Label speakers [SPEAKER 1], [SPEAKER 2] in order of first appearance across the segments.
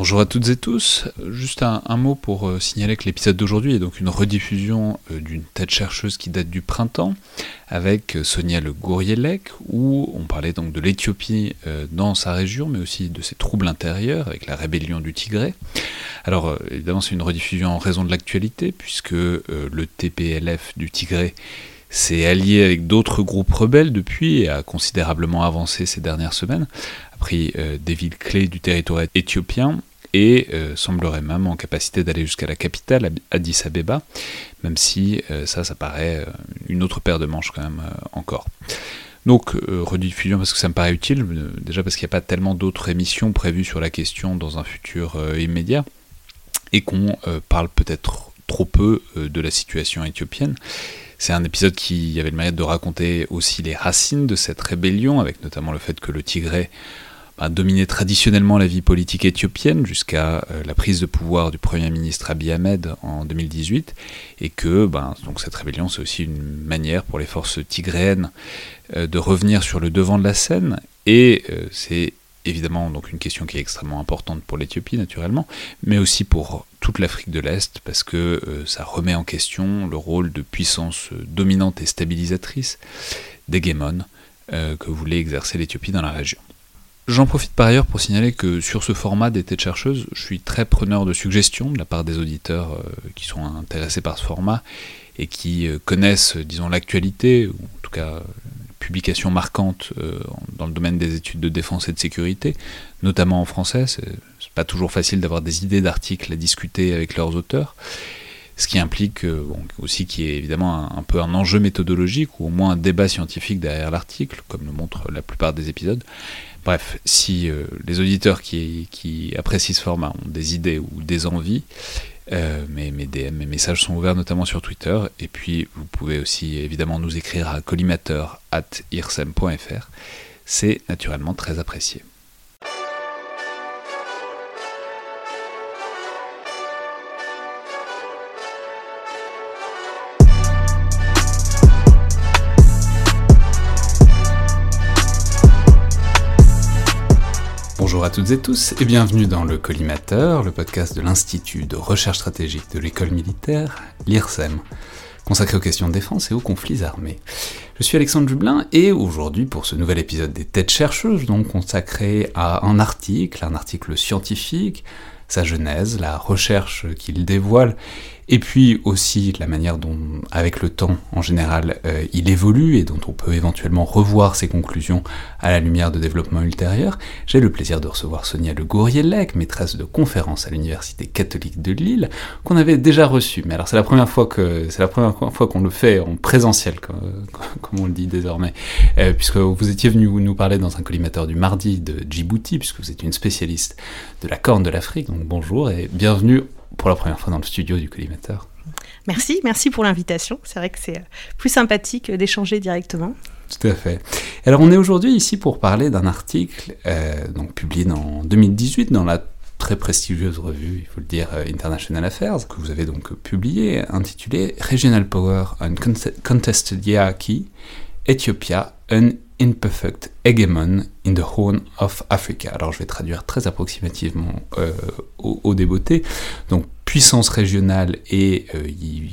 [SPEAKER 1] Bonjour à toutes et tous. Juste un, mot pour euh, signaler que l'épisode d'aujourd'hui est donc une rediffusion euh, d'une tête chercheuse qui date du printemps avec euh, Sonia Le Gourielec où on parlait donc de l'Éthiopie dans sa région mais aussi de ses troubles intérieurs avec la rébellion du Tigré. Alors évidemment c'est une rediffusion en raison de l'actualité puisque le TPLF du Tigré s'est allié avec d'autres groupes rebelles depuis et a considérablement avancé ces dernières semaines, a pris des villes clés du territoire éthiopien et euh, semblerait même en capacité d'aller jusqu'à la capitale, Addis Abeba, même si euh, ça, ça paraît une autre paire de manches quand même encore. Donc, rediffusion parce que ça me paraît utile, déjà parce qu'il n'y a pas tellement d'autres émissions prévues sur la question dans un futur immédiat, et qu'on parle peut-être trop peu de la situation éthiopienne. C'est un épisode qui avait le mérite de raconter aussi les racines de cette rébellion, avec notamment le fait que le Tigré bah, dominait traditionnellement la vie politique éthiopienne jusqu'à euh, la prise de pouvoir du Premier ministre Abiy Ahmed en 2018, et que bah, donc cette rébellion c'est aussi une manière pour les forces tigréennes euh, de revenir sur le devant de la scène, et euh, c'est évidemment donc une question qui est extrêmement importante pour l'Éthiopie naturellement, mais aussi pour toute l'Afrique de l'Est parce que ça remet en question le rôle de puissance dominante et stabilisatrice d'hégémone euh, que voulait exercer l'Éthiopie dans la région. J'en profite par ailleurs pour signaler que sur ce format des têtes chercheuses, je suis très preneur de suggestions de la part des auditeurs qui sont intéressés par ce format et qui connaissent, disons, l'actualité, ou en tout cas publications marquantes euh, dans le domaine des études de défense et de sécurité, notamment en français. C'est pas toujours facile d'avoir des idées d'articles à discuter avec leurs auteurs, ce qui implique euh, aussi qu'il y ait évidemment un, peu un enjeu méthodologique ou au moins un débat scientifique derrière l'article, comme le montrent la plupart des épisodes. Bref, si euh, les auditeurs qui, apprécient ce format ont des idées ou des envies, euh, mes, DM, mes messages sont ouverts notamment sur Twitter. Et puis, vous pouvez aussi évidemment nous écrire à collimateur.irsem.fr. C'est naturellement très apprécié. À toutes et tous et bienvenue dans le Collimateur, le podcast de l'Institut de recherche stratégique de l'école militaire, l'IRSEM, consacré aux questions de défense et aux conflits armés. Je suis Alexandre Dublin et aujourd'hui pour ce nouvel épisode des Têtes chercheuses, donc consacré à un article, un article scientifique, sa genèse, la recherche qu'il dévoile et puis aussi la manière dont, avec le temps en général, euh, il évolue et dont on peut éventuellement revoir ses conclusions à la lumière de développements ultérieurs, j'ai le plaisir de recevoir Sonia Le Gourielec, maîtresse de conférence à l'Université catholique de Lille, qu'on avait déjà reçue. Mais alors c'est la première fois que c'est la première fois qu'on le fait en présentiel, comme, on le dit désormais, euh, puisque vous étiez venu nous parler dans un collimateur du mardi de Djibouti, puisque vous êtes une spécialiste de la Corne de l'Afrique. Donc bonjour et bienvenue pour la première fois dans le studio du collimateur.
[SPEAKER 2] Merci, merci pour l'invitation. C'est vrai que c'est euh, plus sympathique d'échanger directement.
[SPEAKER 1] Tout à fait. Alors on est aujourd'hui ici pour parler d'un article euh, donc publié en 2018 dans la très prestigieuse revue, il faut le dire, euh, International Affairs, que vous avez donc publié, intitulé Regional Power on Contested Hierarchy, Ethiopia, an Imperfect Hegemon in the Horn of Africa. Alors je vais traduire très approximativement euh, au, au débeauté. Donc puissance régionale et euh,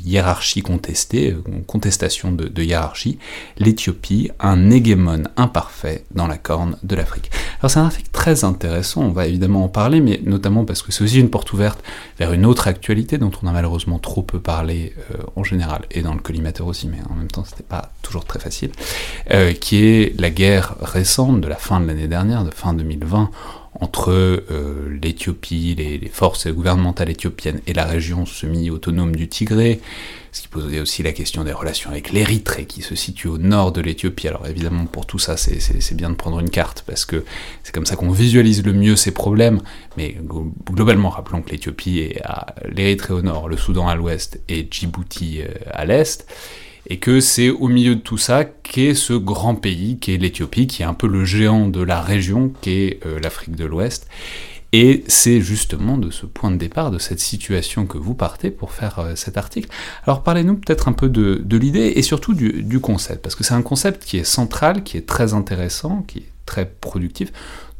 [SPEAKER 1] hiérarchie contestée, euh, contestation de, hiérarchie, l'Éthiopie, un hégémon imparfait dans la corne de l'Afrique. Alors c'est un article très intéressant, on va évidemment en parler, mais notamment parce que c'est aussi une porte ouverte vers une autre actualité dont on a malheureusement trop peu parlé euh, en général, et dans le collimateur aussi, mais en même temps c'était pas toujours très facile, qui est la guerre récente de la fin de l'année dernière, de fin 2020, entre euh, l'Éthiopie, les, forces gouvernementales éthiopiennes et la région semi-autonome du Tigré, ce qui posait aussi la question des relations avec l'Érythrée qui se situe au nord de l'Éthiopie. Alors évidemment pour tout ça c'est bien de prendre une carte parce que c'est comme ça qu'on visualise le mieux ces problèmes, mais globalement rappelons que l'Éthiopie est à l'Érythrée au nord, le Soudan à l'ouest et Djibouti euh, à l'est et que c'est au milieu de tout ça qu'est ce grand pays, qui est l'Éthiopie, qui est un peu le géant de la région, qui est euh, l'Afrique de l'Ouest. Et c'est justement de ce point de départ, de cette situation que vous partez pour faire euh, cet article. Alors parlez-nous peut-être un peu de, l'idée et surtout du, du, concept, parce que c'est un concept qui est central, qui est très intéressant, qui est très productif,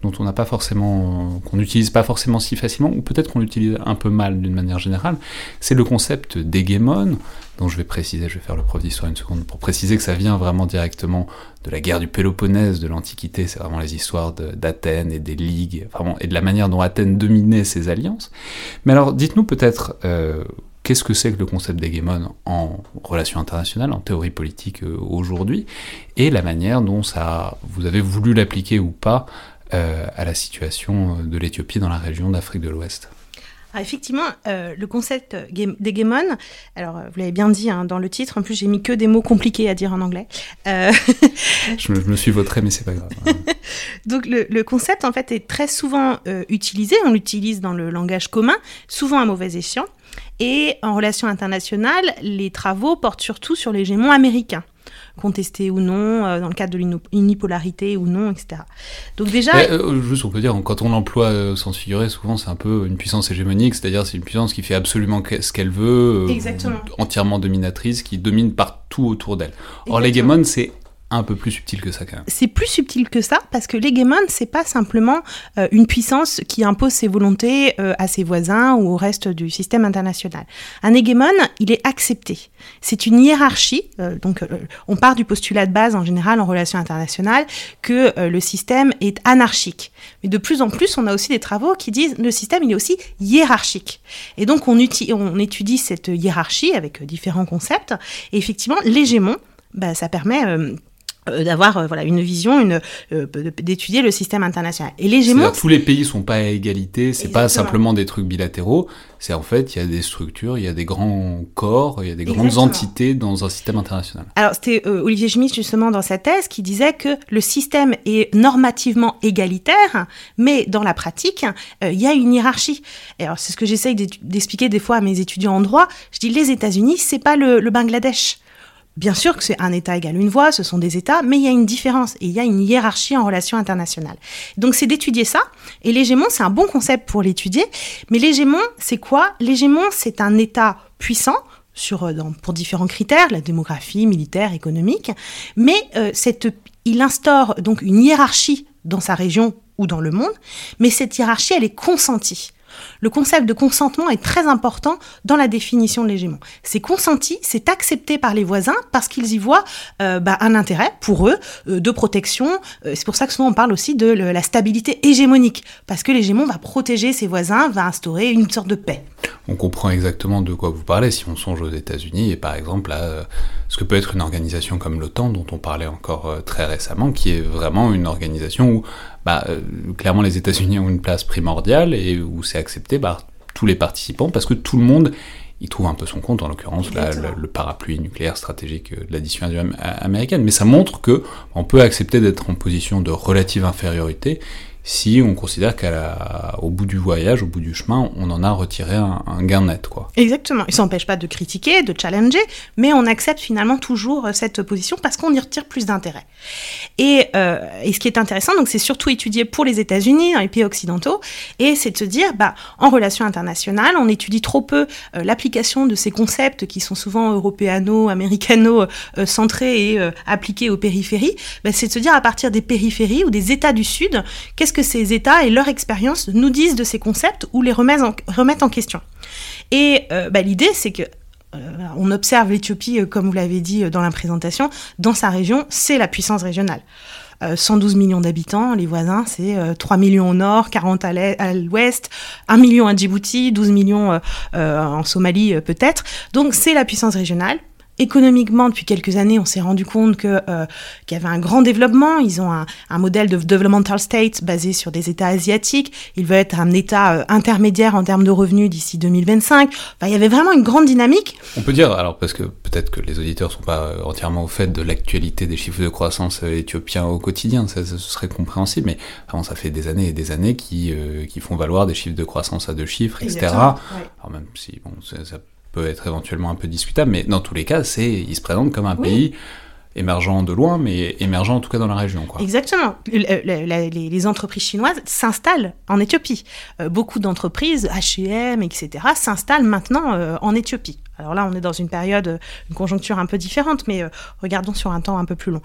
[SPEAKER 1] dont on n'a pas forcément, qu'on n'utilise pas forcément si facilement, ou peut-être qu'on l'utilise un peu mal d'une manière générale, c'est le concept d'hégémon, dont je vais préciser, je vais faire le prof d'histoire une seconde, pour préciser que ça vient vraiment directement de la guerre du Péloponnèse, de l'Antiquité, c'est vraiment les histoires d'Athènes et des ligues, vraiment, et de la manière dont Athènes dominait ses alliances. Mais alors, dites-nous peut-être, euh, qu'est-ce que c'est que le concept d'hégémon en relations internationales, en théorie politique euh, aujourd'hui, et la manière dont ça, vous avez voulu l'appliquer ou pas euh, à la situation de l'Éthiopie dans la région d'Afrique de l'Ouest
[SPEAKER 2] effectivement, euh, le concept d'hégémon, alors vous l'avez bien dit hein, dans le titre, en plus j'ai mis que des mots compliqués à dire en anglais.
[SPEAKER 1] je, me, suis vautré, mais c'est pas grave.
[SPEAKER 2] Donc le, concept en fait est très souvent utilisé, on l'utilise dans le langage commun, souvent à mauvais escient. Et en relations internationales, les travaux portent surtout sur l'hégémon américain contesté ou non, euh, dans le cadre de l'unipolarité ou non, etc.
[SPEAKER 1] Donc déjà... Euh, juste, on peut dire, quand on emploie euh, sans figurer, souvent c'est un peu une puissance hégémonique, c'est-à-dire c'est une puissance qui fait absolument ce qu'elle veut, entièrement dominatrice, qui domine partout autour d'elle. Or l'hégémon, c'est un peu plus subtil que ça quand même.
[SPEAKER 2] C'est plus subtil que ça parce que l'hégémon c'est pas simplement euh, une puissance qui impose ses volontés euh, à ses voisins ou au reste du système international. Un hégémon, il est accepté. C'est une hiérarchie. Euh, donc on part du postulat de base en général en relations internationales que le système est anarchique. Mais de plus en plus, on a aussi des travaux qui disent le système il est aussi hiérarchique. Et donc on, étudie cette hiérarchie avec différents concepts. Et effectivement, l'hégémon, bah, ça permet d'avoir euh, voilà une vision une euh, d'étudier le système international.
[SPEAKER 1] Et l'hégémon tous les pays sont pas à égalité c'est pas simplement des trucs bilatéraux. C'est en fait il y a des structures il y a des grands corps il y a des grandes entités dans un système international.
[SPEAKER 2] Alors c'était Olivier Schmitt justement dans sa thèse qui disait que le système est normativement égalitaire mais dans la pratique il y a une hiérarchie. Et alors c'est ce que j'essaye d'expliquer des fois à mes étudiants en droit. Je dis les États-Unis c'est pas le, le Bangladesh Bien sûr que c'est un État égal une voix, ce sont des États, mais il y a une différence et il y a une hiérarchie en relations internationales. Donc c'est d'étudier ça. Et l'hégémon, c'est un bon concept pour l'étudier. Mais l'hégémon, c'est quoi? L'hégémon, c'est un État puissant sur, euh, pour différents critères, la démographie, militaire, économique. Mais euh, cette, il instaure donc une hiérarchie dans sa région ou dans le monde. Mais cette hiérarchie, elle est consentie. Le concept de consentement est très important dans la définition de l'hégémon. C'est consenti, c'est accepté par les voisins parce qu'ils y voient euh, bah, un intérêt pour eux euh, de protection. Euh, c'est pour ça que souvent on parle aussi de la stabilité hégémonique, parce que l'hégémon va protéger ses voisins, va instaurer une sorte de paix.
[SPEAKER 1] On comprend exactement de quoi vous parlez si on songe aux États-Unis et par exemple à ce que peut être une organisation comme l'OTAN dont on parlait encore très récemment, qui est vraiment une organisation où bah, clairement les États-Unis ont une place primordiale et où c'est accepté par tous les participants parce que tout le monde y trouve un peu son compte, en l'occurrence le, parapluie nucléaire stratégique de la dissuasion américaine. Mais ça montre que on peut accepter d'être en position de relative infériorité si on considère qu'au bout du voyage, au bout du chemin, on en a retiré un, gain net. Quoi.
[SPEAKER 2] Exactement. Il ne s'empêche pas de critiquer, de challenger, mais on accepte finalement toujours euh, cette position parce qu'on y retire plus d'intérêt. Et, euh, et, ce qui est intéressant, c'est surtout étudié pour les États-Unis, dans les pays occidentaux, et c'est de se dire, bah, en relations internationales, on étudie trop peu euh, l'application de ces concepts qui sont souvent européano-américano-centrés et appliqués aux périphéries. Bah, c'est de se dire, à partir des périphéries ou des États du Sud, qu'est-ce que ces États et leur expérience nous disent de ces concepts ou les remettent en, question. Et euh, bah, l'idée, c'est que euh, on observe l'Éthiopie, euh, comme vous l'avez dit dans la présentation, dans sa région, c'est la puissance régionale. 112 millions d'habitants, les voisins, c'est 3 millions au nord, 40 à l'ouest, 1 million à Djibouti, 12 millions en Somalie peut-être. Donc c'est la puissance régionale économiquement, depuis quelques années, on s'est rendu compte que euh, qu'il y avait un grand développement. Ils ont un, un, modèle de developmental state basé sur des États asiatiques. Ils veulent être un État euh, intermédiaire en termes de revenus d'ici 2025. Enfin, il y avait vraiment une grande dynamique.
[SPEAKER 1] On peut dire, alors parce que peut-être que les auditeurs sont pas euh, entièrement au fait de l'actualité des chiffres de croissance éthiopiens au quotidien, ça, ce serait compréhensible, mais ça fait des années et des années qui, qui font valoir des chiffres de croissance à deux chiffres, etc. Alors même si bon, ça, ça peut être éventuellement un peu discutable, mais dans tous les cas, c'est, il se présente comme un pays émergent de loin, mais émergent en tout cas dans la région. Quoi.
[SPEAKER 2] Exactement. les, entreprises chinoises s'installent en Éthiopie. beaucoup d'entreprises, H&M, etc., s'installent maintenant en Éthiopie. Alors là, on est dans une période, une conjoncture un peu différente, mais regardons sur un temps un peu plus long.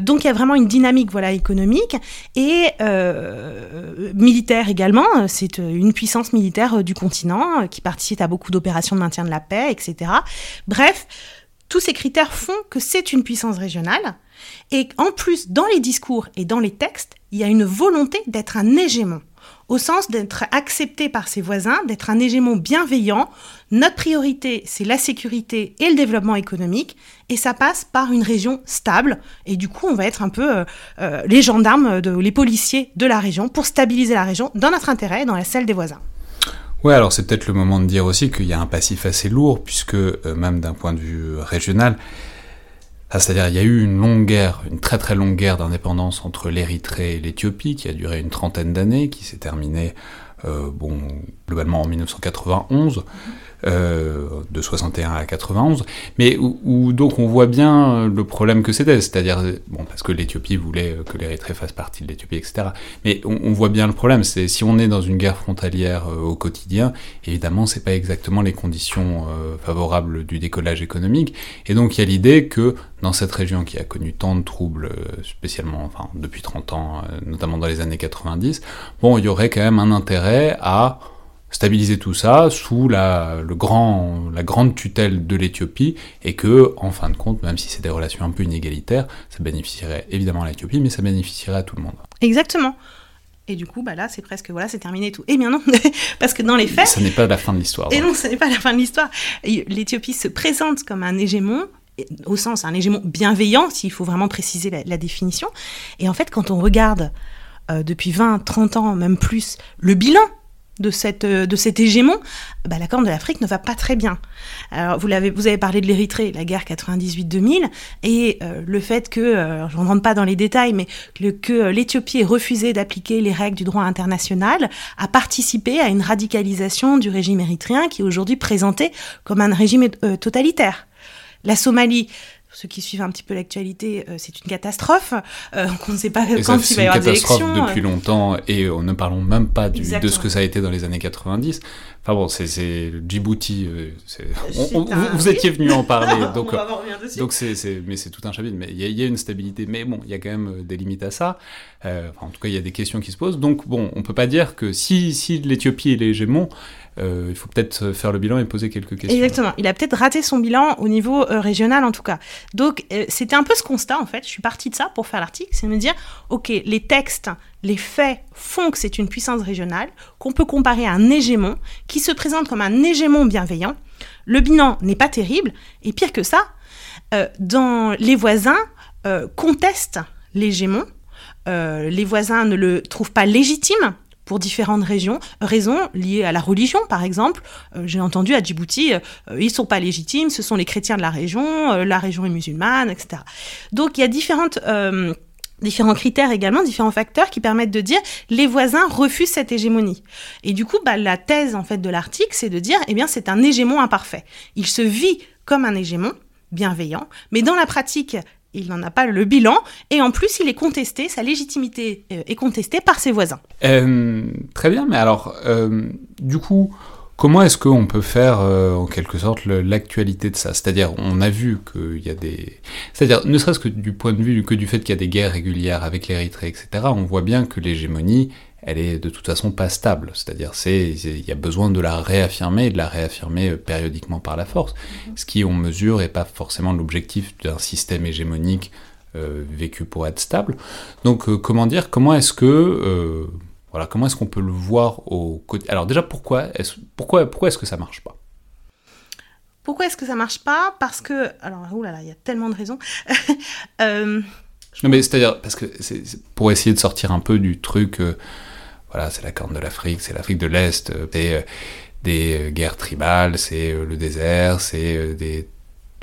[SPEAKER 2] donc il y a vraiment une dynamique voilà, économique et militaire également. C'est une puissance militaire du continent qui participe à beaucoup d'opérations de maintien de la paix, etc. Bref, tous ces critères font que c'est une puissance régionale. Et en plus, dans les discours et dans les textes, il y a une volonté d'être un hégémon, au sens d'être accepté par ses voisins, d'être un hégémon bienveillant. Notre priorité, c'est la sécurité et le développement économique, et ça passe par une région stable. Et du coup, on va être un peu euh, euh, les gendarmes, les policiers de la région pour stabiliser la région dans notre intérêt et dans la celle des voisins.
[SPEAKER 1] Ouais, alors c'est peut-être le moment de dire aussi qu'il y a un passif assez lourd, puisque euh, même d'un point de vue régional, c'est-à-dire il y a eu une longue guerre, une très très longue guerre d'indépendance entre l'Érythrée et l'Éthiopie, qui a duré une trentaine d'années, qui s'est terminée, euh, bon, globalement en 1991. Euh, de 61 à 91, mais où, donc on voit bien le problème que c'était, c'est-à-dire, bon, parce que l'Éthiopie voulait que l'Érythrée fasse partie de l'Éthiopie, etc. Mais on, voit bien le problème, c'est si on est dans une guerre frontalière euh, au quotidien, évidemment, c'est pas exactement les conditions euh, favorables du décollage économique, et donc il y a l'idée que dans cette région qui a connu tant de troubles, spécialement, enfin, depuis 30 ans, notamment dans les années 90, bon, il y aurait quand même un intérêt à stabiliser tout ça sous la, le grand, la grande tutelle de l'Éthiopie et que, en fin de compte, même si c'est des relations un peu inégalitaires, ça bénéficierait évidemment à l'Éthiopie, mais ça bénéficierait à tout le monde.
[SPEAKER 2] Exactement. Et du coup, bah là, c'est presque, voilà, c'est terminé tout. Eh bien non, parce que dans les faits...
[SPEAKER 1] Ce n'est pas la fin de l'histoire.
[SPEAKER 2] Et non, ce n'est pas la fin de l'histoire. L'Éthiopie se présente comme un hégémon, au sens un hégémon bienveillant, s'il faut vraiment préciser la, définition. Et en fait, quand on regarde euh, depuis 20, 30 ans, même plus, le bilan de, cette, euh, de cet hégémon, bah, la Corne de l'Afrique ne va pas très bien. Alors, vous, l'avez, vous avez parlé de l'Érythrée, la guerre 98-2000, et euh, le fait que, je ne rentre pas dans les détails, mais que, l'Éthiopie ait refusé d'appliquer les règles du droit international a participé à une radicalisation du régime érythréen qui est aujourd'hui présenté comme un régime totalitaire. La Somalie, ceux qui suivent un petit peu l'actualité, euh, c'est une catastrophe. Euh, on ne sait pas quand il va y avoir des élections.
[SPEAKER 1] C'est une catastrophe depuis longtemps et on ne parlons même pas du, de ce que ça a été dans les années 90. Enfin bon, c'est Djibouti. Euh, vous, étiez venu en parler, donc donc c'est mais c'est tout un chapitre. Mais il y, a une stabilité, mais bon, il y a quand même des limites à ça. en tout cas, il y a des questions qui se posent. Donc bon, on peut pas dire que si si l'Éthiopie est l'hégémon, euh, il faut peut-être faire le bilan et poser quelques questions.
[SPEAKER 2] Exactement. Il a peut-être raté son bilan au niveau euh, régional en tout cas. Donc euh, c'était un peu ce constat en fait. Je suis partie de ça pour faire l'article, c'est de me dire, ok, les textes, les faits font que c'est une puissance régionale qu'on peut comparer à un hégémon qui se présente comme un hégémon bienveillant. Le bilan n'est pas terrible et pire que ça, dans les voisins contestent l'hégémon. les voisins ne le trouvent pas légitime pour différentes régions, raisons liées à la religion, par exemple. Euh, j'ai entendu à Djibouti, euh, ils ne sont pas légitimes, ce sont les chrétiens de la région, euh, la région est musulmane, etc. Donc il y a différents critères également, différents facteurs qui permettent de dire les voisins refusent cette hégémonie. Et du coup, bah, la thèse en fait de l'article, c'est de dire eh bien c'est un hégémon imparfait. Il se vit comme un hégémon bienveillant, mais dans la pratique, il n'en a pas le bilan, et en plus il est contesté, sa légitimité euh, est contestée par ses voisins.
[SPEAKER 1] Euh, très bien, mais alors, euh, du coup, comment est-ce qu'on peut faire en quelque sorte l'actualité de ça? C'est-à-dire, on a vu qu'il y a des... C'est-à-dire, ne serait-ce que du point de vue que du fait qu'il y a des guerres régulières avec l'Érythrée, etc., on voit bien que l'hégémonie elle est de toute façon pas stable. C'est-à-dire, c'est il y a besoin de la réaffirmer, et de la réaffirmer euh, périodiquement par la force. Mhm. Ce qui, on mesure, n'est pas forcément l'objectif d'un système hégémonique euh, vécu pour être stable. Donc, euh, comment dire, comment est-ce que, voilà, comment est-ce qu'on peut le voir au côté. Alors déjà, pourquoi est-ce, pourquoi, pourquoi est-ce que ça marche pas?
[SPEAKER 2] Pourquoi est-ce que ça marche pas? Parce que, alors, oulala, il y a tellement de raisons.
[SPEAKER 1] non mais c'est-à-dire parce que c'est, pour essayer de sortir un peu du truc voilà, c'est la Corne de l'Afrique, c'est l'Afrique de l'Est, euh, c'est euh, des euh, guerres tribales, c'est le désert, c'est des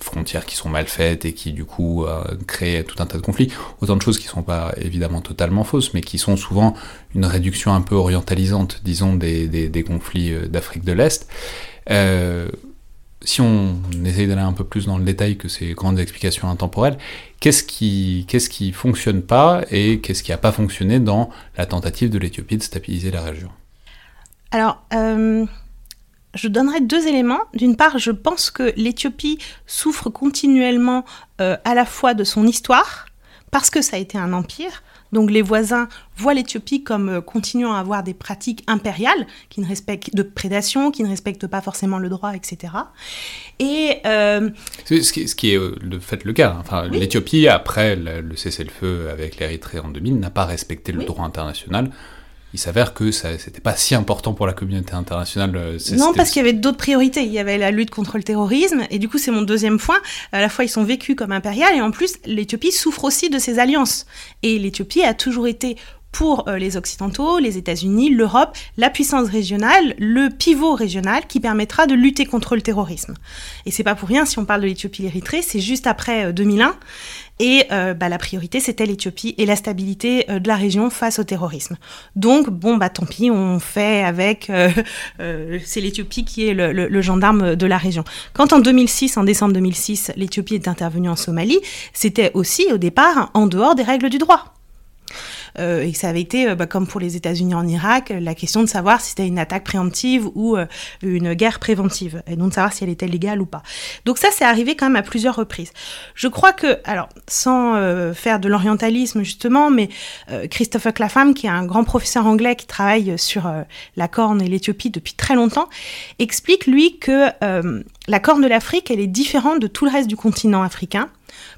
[SPEAKER 1] frontières qui sont mal faites et qui du coup créent tout un tas de conflits. Autant de choses qui ne sont pas évidemment totalement fausses, mais qui sont souvent une réduction un peu orientalisante, disons, des, des, conflits d'Afrique de l'Est. si on essaye d'aller un peu plus dans le détail que ces grandes explications intemporelles, qu'est-ce qui qu'est-ce fonctionne pas et qu'est-ce qui n'a pas fonctionné dans la tentative de l'Éthiopie de stabiliser la région?
[SPEAKER 2] Alors, euh, je donnerai deux éléments. D'une part, je pense que l'Éthiopie souffre continuellement euh, à la fois de son histoire, parce que ça a été un empire, donc les voisins voient l'Éthiopie comme euh, continuant à avoir des pratiques impériales, qui ne respectent de prédation, qui ne respectent pas forcément le droit, etc.
[SPEAKER 1] Et euh, ce, qui, est de fait le cas. Enfin, L'Éthiopie, après le, cessez-le-feu avec l'Érythrée en 2000, n'a pas respecté le droit international il s'avère que ça c'était pas si important pour la communauté internationale. Euh,
[SPEAKER 2] non, parce qu'il y avait d'autres priorités. Il y avait la lutte contre le terrorisme, et du coup, c'est mon deuxième point. À la fois, ils sont vécus comme impériales, et en plus, l'Éthiopie souffre aussi de ces alliances. Et l'Éthiopie a toujours été pour euh, les Occidentaux, les États-Unis, l'Europe, la puissance régionale, le pivot régional qui permettra de lutter contre le terrorisme. Et c'est pas pour rien si on parle de l'Éthiopie l'Érythrée, c'est juste après 2001. Euh, et euh, bah, la priorité, c'était l'Éthiopie et la stabilité de la région face au terrorisme. Donc, bon, bah tant pis, on fait avec. c'est l'Éthiopie qui est le, gendarme de la région. Quand en 2006, en décembre 2006, l'Éthiopie est intervenue en Somalie, c'était aussi au départ en dehors des règles du droit. Euh, et ça avait été, euh, bah, comme pour les États-Unis en Irak, la question de savoir si c'était une attaque préemptive ou euh, une guerre préventive, et donc de savoir si elle était légale ou pas. Donc ça, c'est arrivé quand même à plusieurs reprises. Je crois que, alors, sans faire de l'orientalisme justement, mais Christopher Clapham, qui est un grand professeur anglais qui travaille sur la Corne et l'Éthiopie depuis très longtemps, explique lui que la Corne de l'Afrique, elle est différente de tout le reste du continent africain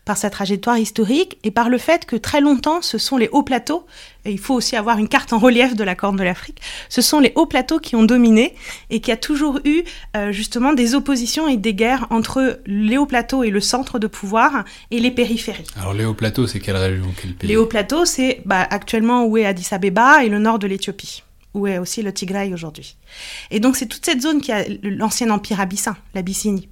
[SPEAKER 2] par sa trajectoire historique et par le fait que très longtemps, ce sont les hauts plateaux, et il faut aussi avoir une carte en relief de la Corne de l'Afrique, ce sont les hauts plateaux qui ont dominé et qui a toujours eu euh, justement des oppositions et des guerres entre les hauts plateaux et le centre de pouvoir et les périphéries.
[SPEAKER 1] Alors les hauts plateaux, c'est quelle région, quel pays?
[SPEAKER 2] Les hauts plateaux, c'est bah, actuellement où est Addis Abeba et le nord de l'Éthiopie où est aussi le Tigray aujourd'hui. Et donc c'est toute cette zone qui a l'ancien empire abyssin, l'Abyssinie.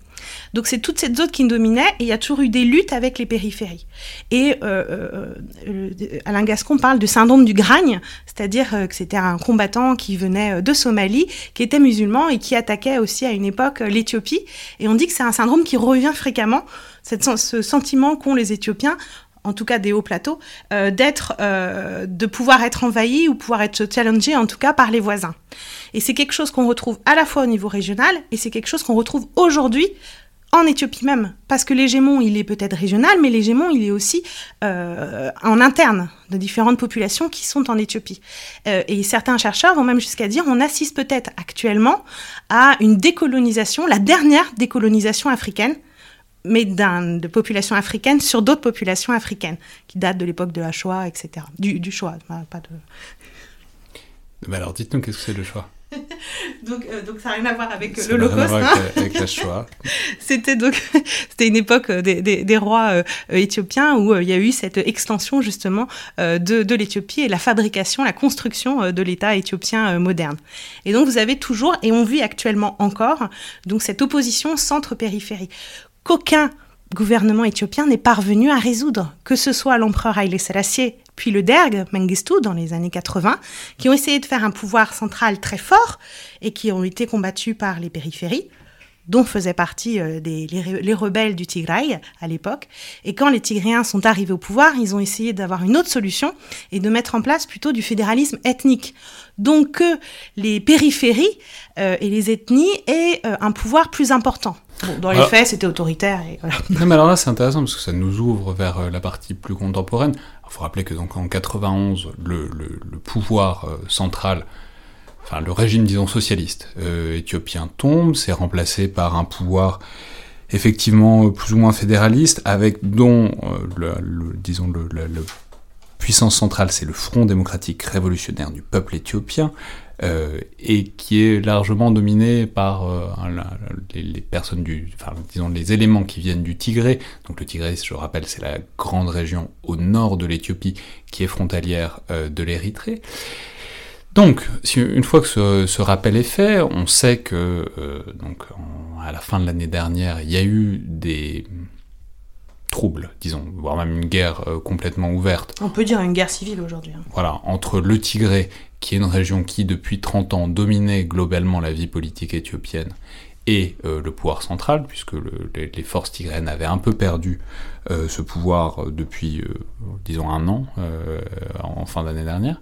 [SPEAKER 2] Donc c'est toute cette zone qui dominait et il y a toujours eu des luttes avec les périphéries. Et euh, euh, Alain Gascon parle du syndrome du gragne, c'est-à-dire euh, que c'était un combattant qui venait de Somalie, qui était musulman et qui attaquait aussi à une époque l'Éthiopie. Et on dit que c'est un syndrome qui revient fréquemment, ce sentiment qu'ont les Éthiopiens en tout cas des hauts plateaux, d'être, de pouvoir être envahi ou pouvoir être challengé, en tout cas par les voisins. Et c'est quelque chose qu'on retrouve à la fois au niveau régional et c'est quelque chose qu'on retrouve aujourd'hui en Éthiopie même, parce que l'hégémon, il est peut-être régional, mais l'hégémon, il est aussi euh, en interne de différentes populations qui sont en Éthiopie. Euh, et certains chercheurs vont même jusqu'à dire on assiste peut-être actuellement à une décolonisation, la dernière décolonisation africaine, mais de populations africaines sur d'autres populations africaines, qui datent de l'époque de la Shoah, etc. Du, du Shoah, pas de...
[SPEAKER 1] Mais alors dites-nous, qu'est-ce que c'est le Shoah?
[SPEAKER 2] Donc, euh, donc ça n'a rien à voir avec euh, l'Holocauste. Hein.
[SPEAKER 1] Avec, la Shoah.
[SPEAKER 2] c'était donc c'était une époque euh, des, des, rois éthiopiens où il y a eu cette extension justement de, de l'Éthiopie et la fabrication, la construction de l'État éthiopien moderne. Et donc vous avez toujours et on vit actuellement encore donc cette opposition centre-périphérie qu'aucun gouvernement éthiopien n'est parvenu à résoudre, que ce soit l'empereur Haile Selassie puis le Derg, Mengistu, dans les années 80, qui ont essayé de faire un pouvoir central très fort et qui ont été combattus par les périphéries dont faisaient partie euh, des, les, rebelles du Tigray à l'époque. Et quand les Tigréens sont arrivés au pouvoir, ils ont essayé d'avoir une autre solution et de mettre en place plutôt du fédéralisme ethnique. Donc que les périphéries euh, et les ethnies aient euh, un pouvoir plus important. dans les faits, c'était autoritaire. Et voilà.
[SPEAKER 1] Non, mais alors là, c'est intéressant parce que ça nous ouvre vers la partie plus contemporaine. Il faut rappeler que donc en 91, le, le, le pouvoir central enfin le régime disons socialiste euh, éthiopien tombe, c'est remplacé par un pouvoir effectivement plus ou moins fédéraliste, avec dont euh, le, disons le, puissance centrale, c'est le Front démocratique révolutionnaire du peuple éthiopien, euh, et qui est largement dominé par les, personnes du, enfin, disons les éléments qui viennent du Tigré. Donc le Tigré, je rappelle, c'est la grande région au nord de l'Éthiopie qui est frontalière de l'Érythrée. Donc, une fois que ce, rappel est fait, on sait que euh, donc, à la fin de l'année dernière, il y a eu des troubles, disons, voire même une guerre euh, complètement ouverte.
[SPEAKER 2] On peut dire une guerre civile aujourd'hui. Hein.
[SPEAKER 1] Voilà, entre le Tigré, qui est une région qui depuis 30 ans dominait globalement la vie politique éthiopienne, et le pouvoir central, puisque les, forces tigréennes avaient un peu perdu ce pouvoir depuis, disons, un an, en fin d'année dernière.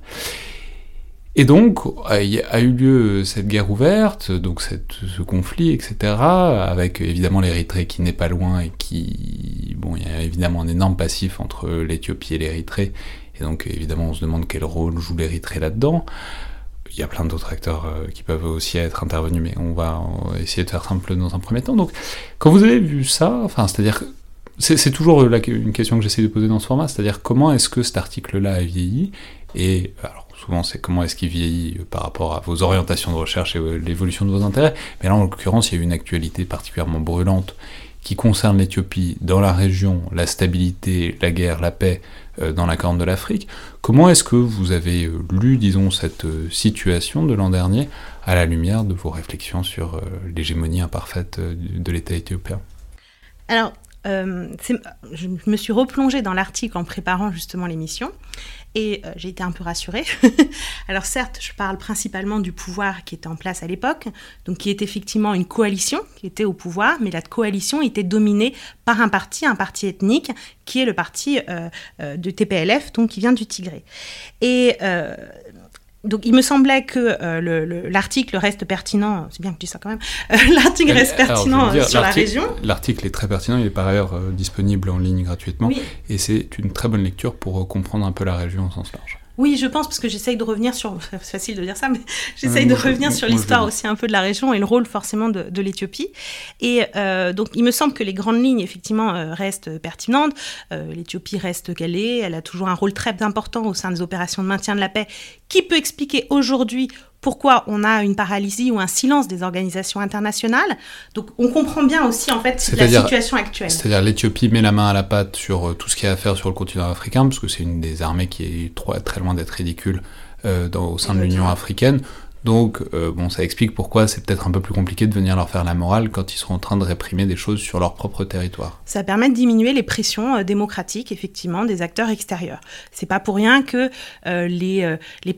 [SPEAKER 1] Et donc, a eu lieu cette guerre ouverte, donc ce conflit, etc., avec évidemment l'Érythrée qui n'est pas loin et qui... Bon, il y a évidemment un énorme passif entre l'Éthiopie et l'Érythrée, et donc évidemment on se demande quel rôle joue l'Érythrée là-dedans. Il y a plein d'autres acteurs euh, qui peuvent aussi être intervenus, mais on va essayer de faire simple dans un premier temps. Donc, quand vous avez vu ça, enfin, c'est-à-dire c'est toujours une question que j'essaie de poser dans ce format, c'est-à-dire comment est-ce que cet article-là a vieilli? Et alors souvent c'est comment est-ce qu'il vieillit par rapport à vos orientations de recherche et euh, l'évolution de vos intérêts. Mais là, en l'occurrence, il y a eu une actualité particulièrement brûlante qui concerne l'Éthiopie dans la région, la stabilité, la guerre, la paix euh, dans la Corne de l'Afrique. Comment est-ce que vous avez euh, lu, disons, cette situation de l'an dernier à la lumière de vos réflexions sur l'hégémonie imparfaite de l'État éthiopien?
[SPEAKER 2] Alors, je me suis replongée dans l'article en préparant justement l'émission et euh, j'ai été un peu rassurée. Alors certes, je parle principalement du pouvoir qui était en place à l'époque, donc qui est effectivement une coalition qui était au pouvoir, mais la coalition était dominée par un parti, un parti ethnique, qui est le parti euh, euh, de TPLF, donc qui vient du Tigré. Et donc il me semblait que euh, l'article reste pertinent, c'est bien que je dis ça quand même, euh, l'article reste pertinent euh, sur la région.
[SPEAKER 1] L'article est très pertinent, il est par ailleurs disponible en ligne gratuitement, et c'est une très bonne lecture pour comprendre un peu la région au sens large.
[SPEAKER 2] Oui, je pense, parce que j'essaye de revenir sur. C'est facile de dire ça, mais j'essaye de revenir sur l'histoire aussi un peu de la région et le rôle forcément de, de l'Éthiopie. Et euh, donc, il me semble que les grandes lignes, effectivement, euh, restent pertinentes. Euh, L'Éthiopie reste qu'elle est. Elle a toujours un rôle très important au sein des opérations de maintien de la paix qui peut expliquer aujourd'hui pourquoi on a une paralysie ou un silence des organisations internationales. Donc on comprend bien aussi en fait la situation actuelle.
[SPEAKER 1] C'est-à-dire l'Éthiopie met la main à la pâte sur euh, tout ce qu'il y a à faire sur le continent africain, parce que c'est une des armées qui est très loin d'être ridicule euh, dans, au sein de l'Union africaine. Donc, euh, bon, ça explique pourquoi c'est peut-être un peu plus compliqué de venir leur faire la morale quand ils sont en train de réprimer des choses sur leur propre territoire.
[SPEAKER 2] Ça permet de diminuer les pressions euh, démocratiques, effectivement, des acteurs extérieurs. C'est pas pour rien que euh, les, les,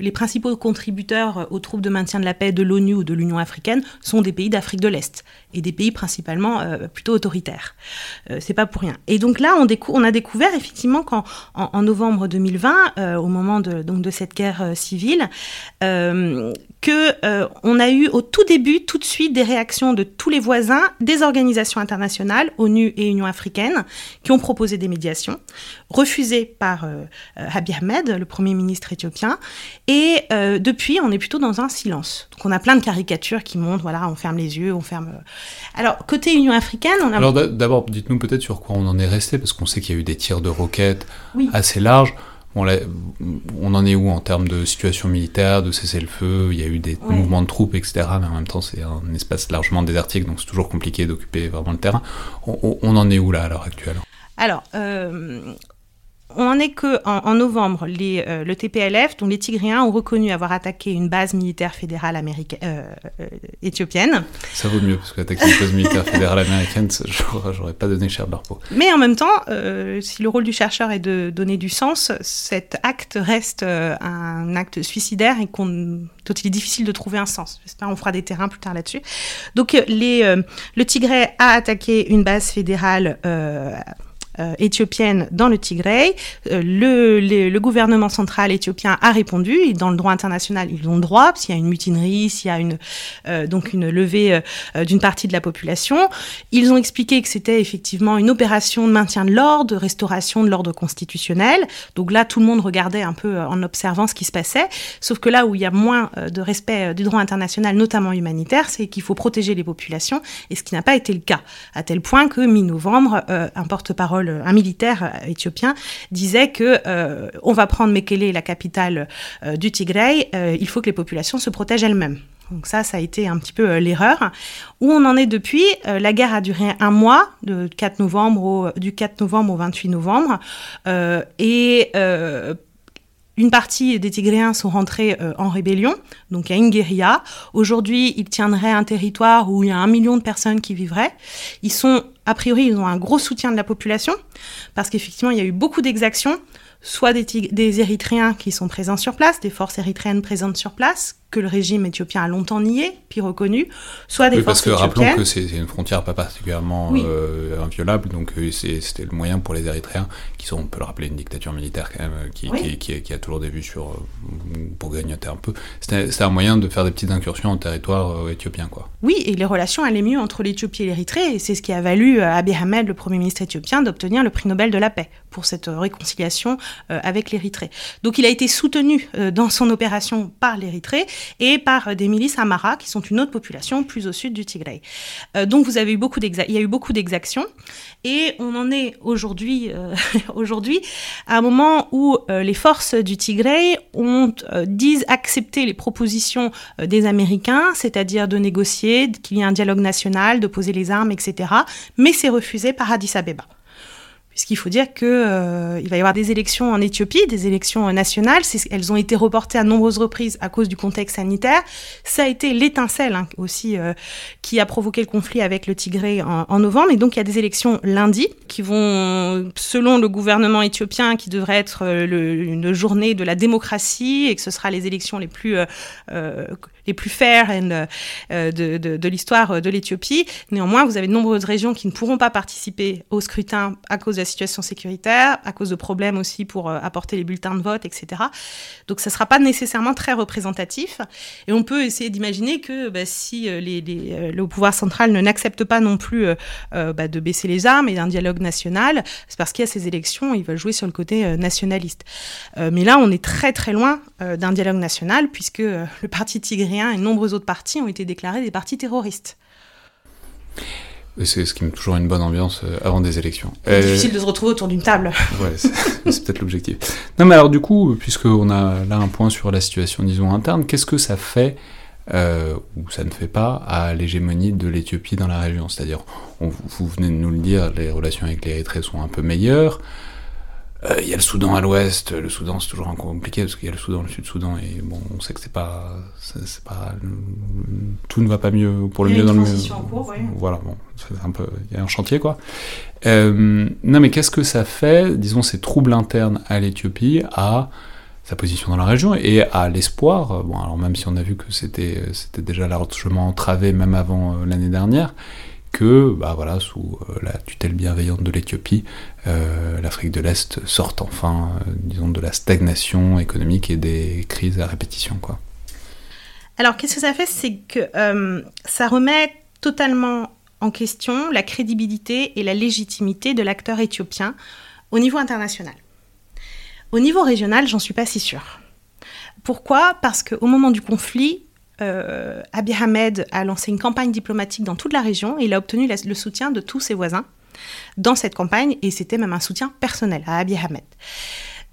[SPEAKER 2] les principaux contributeurs aux troupes de maintien de la paix de l'ONU ou de l'Union africaine sont des pays d'Afrique de l'Est et des pays principalement plutôt autoritaires. c'est pas pour rien. Et donc là, on, a découvert effectivement qu'en en, novembre 2020, au moment de, donc, de cette guerre civile, que euh, on a eu au tout début tout de suite des réactions de tous les voisins, des organisations internationales, ONU et Union africaine, qui ont proposé des médiations, refusées par euh, Abiy Ahmed, le premier ministre éthiopien. Et depuis, on est plutôt dans un silence. Donc on a plein de caricatures qui montrent, voilà, on ferme les yeux, on ferme. Alors côté Union africaine, on a.
[SPEAKER 1] Alors d'abord, dites-nous peut-être sur quoi on en est resté, parce qu'on sait qu'il y a eu des tirs de roquettes assez larges on, en est où en termes de situation militaire, de cessez-le-feu? Il y a eu des mouvements de troupes, etc. Mais en même temps, c'est un espace largement désertique, donc c'est toujours compliqué d'occuper vraiment le terrain. On, en est où là à l'heure actuelle?
[SPEAKER 2] Alors, euh, on en est que en, novembre, les, euh, le TPLF, dont les Tigréens ont reconnu avoir attaqué une base militaire fédérale américaine, euh, euh, éthiopienne.
[SPEAKER 1] Ça vaut mieux parce qu'attaquer une base militaire fédérale américaine, j'aurais pas donné cher de leur peau.
[SPEAKER 2] Mais en même temps, si le rôle du chercheur est de donner du sens, cet acte reste un acte suicidaire et qu'on dont il est difficile de trouver un sens. J'espère qu'on fera des terrains plus tard là-dessus. Donc les, le Tigré a attaqué une base fédérale euh, éthiopienne dans le Tigray. Euh, le, le, gouvernement central éthiopien a répondu. Et dans le droit international, ils ont le droit, s'il y a une mutinerie, s'il y a une, euh, donc une levée d'une partie de la population. Ils ont expliqué que c'était effectivement une opération de maintien de l'ordre, de restauration de l'ordre constitutionnel. Donc là, tout le monde regardait un peu en observant ce qui se passait. Sauf que là où il y a moins de respect du droit international, notamment humanitaire, c'est qu'il faut protéger les populations, et ce qui n'a pas été le cas, à tel point que mi-novembre, un porte-parole un militaire euh, éthiopien, disait que euh, on va prendre Mekele, la capitale euh, du Tigray, il faut que les populations se protègent elles-mêmes. Donc ça, ça a été un petit peu l'erreur. Où on en est depuis, la guerre a duré un mois, de 4 novembre au, du 4 novembre au 28 novembre, et une partie des Tigréens sont rentrés en rébellion, donc il y a une guérilla. Aujourd'hui, ils tiendraient un territoire où il y a un million de personnes qui vivraient. Ils sont, a priori, ils ont un gros soutien de la population, parce qu'effectivement, il y a eu beaucoup d'exactions, soit des, des Érythréens qui sont présents sur place, des forces érythréennes présentes sur place, que le régime éthiopien a longtemps nié, puis reconnu, soit des
[SPEAKER 1] oui,
[SPEAKER 2] forces
[SPEAKER 1] parce que
[SPEAKER 2] éthiopiennes.
[SPEAKER 1] rappelons que c'est une frontière pas particulièrement euh, inviolable, donc euh, c'était le moyen pour les Érythréens, qui sont, on peut le rappeler, une dictature militaire quand même, euh, qui, oui. qui, qui, qui, a toujours des vues sur, pour grignoter un peu. C'était un moyen de faire des petites incursions en territoire éthiopien, quoi.
[SPEAKER 2] Oui, et les relations allaient mieux entre l'Éthiopie et l'Érythrée, et c'est ce qui a valu à Abiy Ahmed, le premier ministre éthiopien, d'obtenir le prix Nobel de la paix pour cette réconciliation avec l'Érythrée. Donc il a été soutenu dans son opération par l'Érythrée et par des milices Amara, qui sont une autre population plus au sud du Tigray. Euh, donc vous avez eu beaucoup il y a eu beaucoup d'exactions et on en est aujourd'hui euh, aujourd'hui à un moment où euh, les forces du Tigray ont disent accepter les propositions des Américains, c'est-à-dire de négocier, qu'il y ait un dialogue national, de poser les armes, etc. c'est refusé par Addis Abeba puisqu'il faut dire qu'il euh, va y avoir des élections en Éthiopie, des élections nationales. Elles ont été reportées à nombreuses reprises à cause du contexte sanitaire. Ça a été l'étincelle hein, aussi euh, qui a provoqué le conflit avec le Tigré en, novembre. Et donc il y a des élections lundi qui vont, selon le gouvernement éthiopien, qui devrait être euh, une journée de la démocratie et que ce sera les élections les plus euh, les plus fair and, euh, de, de, l'histoire de l'Éthiopie. Néanmoins, vous avez de nombreuses régions qui ne pourront pas participer au scrutin à cause de la situation sécuritaire, à cause de problèmes aussi pour euh, apporter les bulletins de vote, etc. Donc ça ne sera pas nécessairement très représentatif. Et on peut essayer d'imaginer que bah, si euh, le pouvoir central ne n'accepte pas non plus euh, bah, de baisser les armes et d'un dialogue national, c'est parce qu'il y a ces élections, ils veulent jouer sur le côté nationaliste. mais là, on est très très loin d'un dialogue national puisque le parti tigré et nombreux autres partis ont été déclarés des partis terroristes.
[SPEAKER 1] C'est ce qui met toujours une bonne ambiance euh, avant des élections.
[SPEAKER 2] C'est difficile de se retrouver autour d'une table.
[SPEAKER 1] ouais, c'est peut-être l'objectif. Non, mais alors du coup, puisqu'on a là un point sur la situation, disons, interne, qu'est-ce que ça fait, euh, ou ça ne fait pas, à l'hégémonie de l'Éthiopie dans la région? C'est-à-dire, vous venez de nous le dire, les relations avec l'Érythrée sont un peu meilleures, il euh, y a le Soudan à l'ouest, le Soudan c'est toujours un compliqué parce qu'il y a le Soudan, le Sud-Soudan, et bon, on sait que c'est pas, c'est pas, tout ne va pas mieux pour le mieux dans le mieux.
[SPEAKER 2] En cours, oui.
[SPEAKER 1] Voilà, bon, c'est un peu, il y a un chantier quoi. Euh, non, mais qu'est-ce que ça fait, disons, ces troubles internes à l'Éthiopie, à sa position dans la région et à l'espoir, bon, alors même si on a vu que c'était, c'était déjà largement entravé même avant euh, l'année dernière, que, bah voilà, sous euh, la tutelle bienveillante de l'Éthiopie, euh, l'Afrique de l'Est sorte enfin, euh, disons, de la stagnation économique et des crises à répétition, quoi.
[SPEAKER 2] Alors, qu'est-ce que ça fait? C'est que ça remet totalement en question la crédibilité et la légitimité de l'acteur éthiopien au niveau international. Au niveau régional, j'en suis pas si sûre. Pourquoi? Parce qu'au moment du conflit, euh, Abiy Ahmed a lancé une campagne diplomatique dans toute la région et il a obtenu le soutien de tous ses voisins dans cette campagne et c'était même un soutien personnel à Abiy Ahmed.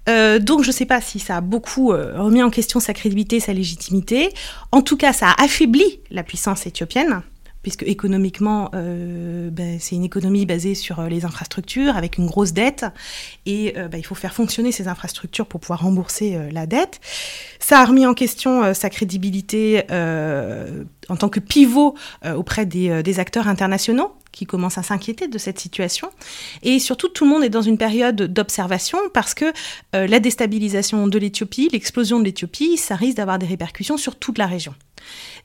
[SPEAKER 2] Euh, donc je ne sais pas si ça a beaucoup euh, remis en question sa crédibilité, sa légitimité. En tout cas, ça a affaibli la puissance éthiopienne puisque économiquement, euh, ben, c'est une économie basée sur euh, les infrastructures, avec une grosse dette, et euh, ben, il faut faire fonctionner ces infrastructures pour pouvoir rembourser la dette. Ça a remis en question sa crédibilité en tant que pivot auprès des, acteurs internationaux qui commencent à s'inquiéter de cette situation. Et surtout, tout le monde est dans une période d'observation parce que la déstabilisation de l'Éthiopie, l'explosion de l'Éthiopie, ça risque d'avoir des répercussions sur toute la région.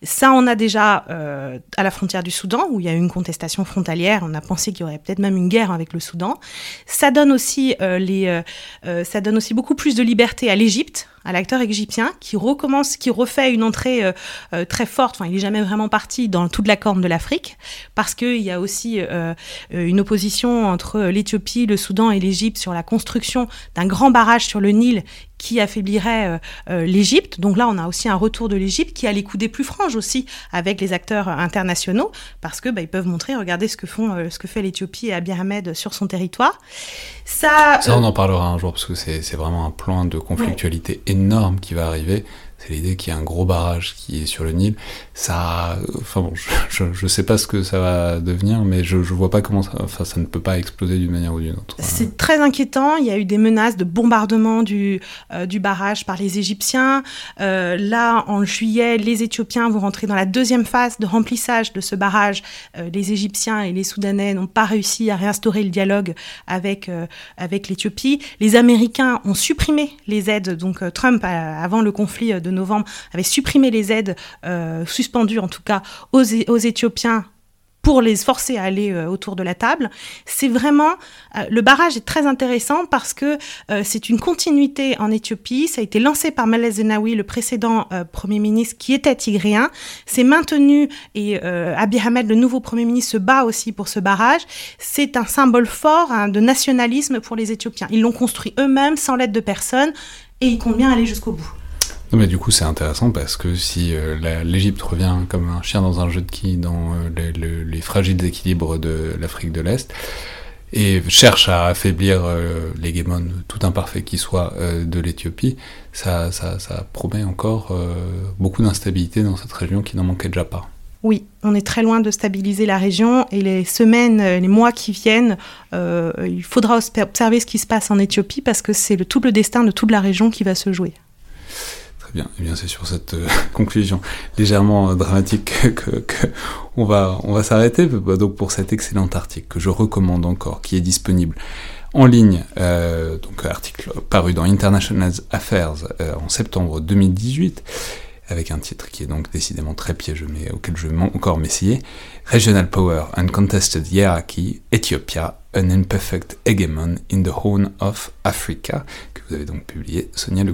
[SPEAKER 2] Ça, on a déjà euh, à la frontière du Soudan, où il y a eu une contestation frontalière. On a pensé qu'il y aurait peut-être même une guerre avec le Soudan. Ça donne aussi, euh, les, euh, ça donne aussi beaucoup plus de liberté à l'Égypte, à l'acteur égyptien, qui recommence, qui refait une entrée très forte. Enfin, il n'est jamais vraiment parti dans toute la corne de l'Afrique, parce qu'il y a aussi une opposition entre l'Éthiopie, le Soudan et l'Égypte sur la construction d'un grand barrage sur le Nil qui affaiblirait euh, euh, l'Égypte. Donc là, on a aussi un retour de l'Égypte qui a les coups des plus franges aussi avec les acteurs internationaux, parce que bah, ils peuvent montrer, regardez ce que font, euh, ce que fait l'Éthiopie et Abiy Ahmed sur son territoire.
[SPEAKER 1] Ça, ça on en parlera un jour parce que c'est vraiment un plan de conflictualité ouais. énorme qui va arriver c'est l'idée qu'il y a un gros barrage qui est sur le Nil. Ça, enfin bon, je, je, sais pas ce que ça va devenir, mais je, je vois pas comment ça, enfin ça ne peut pas exploser d'une manière ou d'une autre.
[SPEAKER 2] C'est très inquiétant. Il y a eu des menaces de bombardement du euh, du barrage par les Égyptiens. Euh, là, en juillet, les Éthiopiens vont rentrer dans la deuxième phase de remplissage de ce barrage. Euh, les Égyptiens et les Soudanais n'ont pas réussi à réinstaurer le dialogue avec avec l'Éthiopie. Les Américains ont supprimé les aides. Donc Trump, avant le conflit de novembre avait supprimé les aides, suspendues en tout cas, aux, Éthiopiens pour les forcer à aller euh, autour de la table. C'est vraiment euh, le barrage est très intéressant parce que euh, c'est une continuité en Éthiopie. Ça a été lancé par Meles Zenawi, le précédent premier ministre qui était tigréen. C'est maintenu et Abiy Ahmed, le nouveau premier ministre, se bat aussi pour ce barrage. C'est un symbole fort hein, de nationalisme pour les Éthiopiens. Ils l'ont construit eux-mêmes sans l'aide de personne et ils comptent bien aller jusqu'au bout.
[SPEAKER 1] Non, mais du coup, c'est intéressant parce que si euh, l'Égypte revient comme un chien dans un jeu de quilles dans euh, les, fragiles équilibres de l'Afrique de l'Est et cherche à affaiblir euh, l'hégémon tout imparfait qui soit de l'Éthiopie, ça, ça, ça, promet encore beaucoup d'instabilité dans cette région qui n'en manquait déjà pas.
[SPEAKER 2] Oui, on est très loin de stabiliser la région et les semaines, les mois qui viennent, il faudra observer ce qui se passe en Éthiopie parce que c'est le tout le destin de toute la région qui va se jouer.
[SPEAKER 1] Très bien. Eh bien, c'est sur cette euh, conclusion légèrement euh, dramatique que, on va, on va s'arrêter. Donc pour cet excellent article que je recommande encore, qui est disponible en ligne, euh, donc article paru dans International Affairs en septembre 2018, avec un titre qui est donc décidément très piégeux, mais auquel je vais encore m'essayer. Regional Power and Contested Hierarchy, Ethiopia, an Imperfect Hegemon in the Horn of Africa, que vous avez donc publié Sonia Le.